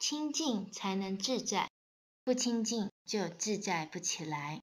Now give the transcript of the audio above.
清净才能自在，不清净就自在不起来。